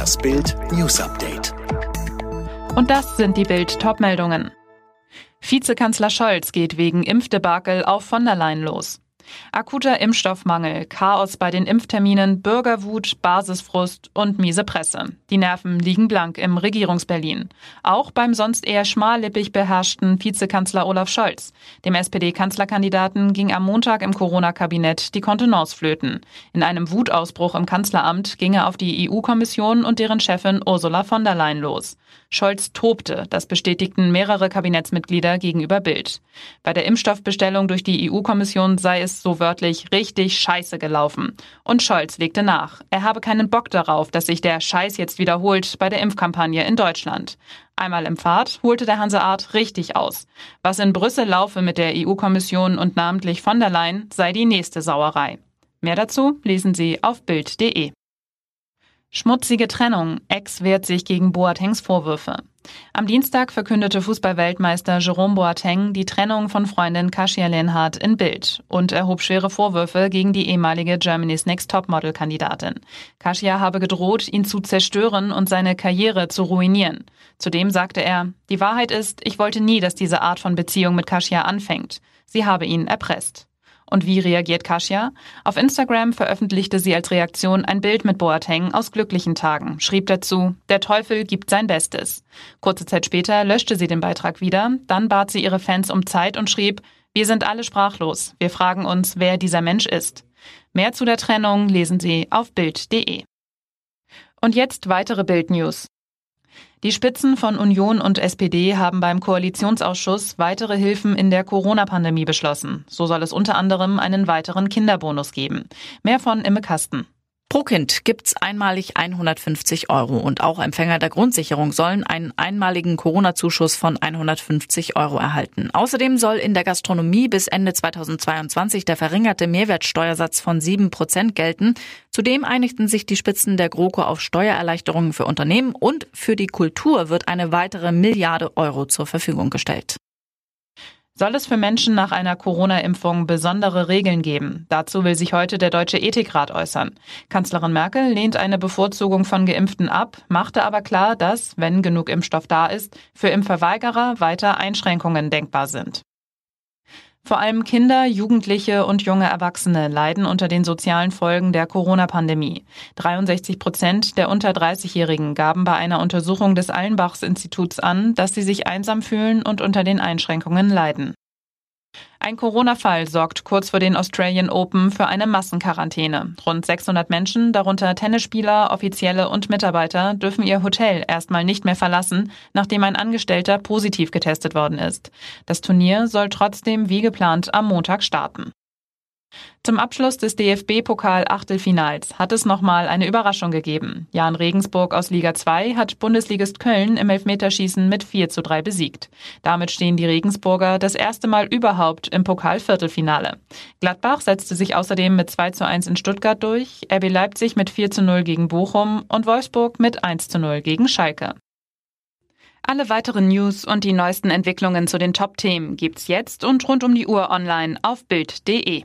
Das Bild News Update. Und das sind die Bild Topmeldungen. Vizekanzler Scholz geht wegen Impfdebakel auf von der Leyen los. Akuter Impfstoffmangel, Chaos bei den Impfterminen, Bürgerwut, Basisfrust und miese Presse. Die Nerven liegen blank im Regierungsberlin. Auch beim sonst eher schmallippig beherrschten Vizekanzler Olaf Scholz. Dem SPD-Kanzlerkandidaten ging am Montag im Corona-Kabinett die Kontenance flöten. In einem Wutausbruch im Kanzleramt ging er auf die EU-Kommission und deren Chefin Ursula von der Leyen los. Scholz tobte, das bestätigten mehrere Kabinettsmitglieder gegenüber Bild. Bei der Impfstoffbestellung durch die EU-Kommission sei es so wörtlich richtig scheiße gelaufen. Und Scholz legte nach. Er habe keinen Bock darauf, dass sich der Scheiß jetzt wiederholt bei der Impfkampagne in Deutschland. Einmal im Fahrt holte der Hanseart richtig aus. Was in Brüssel laufe mit der EU-Kommission und namentlich von der Leyen, sei die nächste Sauerei. Mehr dazu lesen Sie auf Bild.de. Schmutzige Trennung. Ex wehrt sich gegen Boatengs Vorwürfe. Am Dienstag verkündete Fußballweltmeister Jerome Boateng die Trennung von Freundin Kasia Lenhardt in Bild und erhob schwere Vorwürfe gegen die ehemalige Germany's Next Topmodel-Kandidatin. Kasia habe gedroht, ihn zu zerstören und seine Karriere zu ruinieren. Zudem sagte er, die Wahrheit ist, ich wollte nie, dass diese Art von Beziehung mit Kasia anfängt. Sie habe ihn erpresst. Und wie reagiert Kasia? Auf Instagram veröffentlichte sie als Reaktion ein Bild mit Boateng aus glücklichen Tagen, schrieb dazu, der Teufel gibt sein Bestes. Kurze Zeit später löschte sie den Beitrag wieder, dann bat sie ihre Fans um Zeit und schrieb, wir sind alle sprachlos, wir fragen uns, wer dieser Mensch ist. Mehr zu der Trennung lesen Sie auf Bild.de. Und jetzt weitere Bild-News. Die Spitzen von Union und SPD haben beim Koalitionsausschuss weitere Hilfen in der Corona-Pandemie beschlossen. So soll es unter anderem einen weiteren Kinderbonus geben. Mehr von Imme Kasten. Pro Kind gibt's einmalig 150 Euro und auch Empfänger der Grundsicherung sollen einen einmaligen Corona-Zuschuss von 150 Euro erhalten. Außerdem soll in der Gastronomie bis Ende 2022 der verringerte Mehrwertsteuersatz von 7 Prozent gelten. Zudem einigten sich die Spitzen der GroKo auf Steuererleichterungen für Unternehmen und für die Kultur wird eine weitere Milliarde Euro zur Verfügung gestellt. Soll es für Menschen nach einer Corona-Impfung besondere Regeln geben? Dazu will sich heute der Deutsche Ethikrat äußern. Kanzlerin Merkel lehnt eine Bevorzugung von Geimpften ab, machte aber klar, dass, wenn genug Impfstoff da ist, für Impfverweigerer weiter Einschränkungen denkbar sind. Vor allem Kinder, Jugendliche und junge Erwachsene leiden unter den sozialen Folgen der Corona-Pandemie. 63 Prozent der unter 30-Jährigen gaben bei einer Untersuchung des Allenbachs-Instituts an, dass sie sich einsam fühlen und unter den Einschränkungen leiden. Ein Corona-Fall sorgt kurz vor den Australian Open für eine Massenquarantäne. Rund 600 Menschen, darunter Tennisspieler, Offizielle und Mitarbeiter, dürfen ihr Hotel erstmal nicht mehr verlassen, nachdem ein Angestellter positiv getestet worden ist. Das Turnier soll trotzdem wie geplant am Montag starten. Zum Abschluss des DFB-Pokal-Achtelfinals hat es nochmal eine Überraschung gegeben. Jan Regensburg aus Liga 2 hat Bundesligist Köln im Elfmeterschießen mit 4 zu 3 besiegt. Damit stehen die Regensburger das erste Mal überhaupt im Pokal-Viertelfinale. Gladbach setzte sich außerdem mit 2 zu 1 in Stuttgart durch, RB Leipzig mit 4 zu 0 gegen Bochum und Wolfsburg mit 1 zu 0 gegen Schalke. Alle weiteren News und die neuesten Entwicklungen zu den Top-Themen gibt's jetzt und rund um die Uhr online auf Bild.de.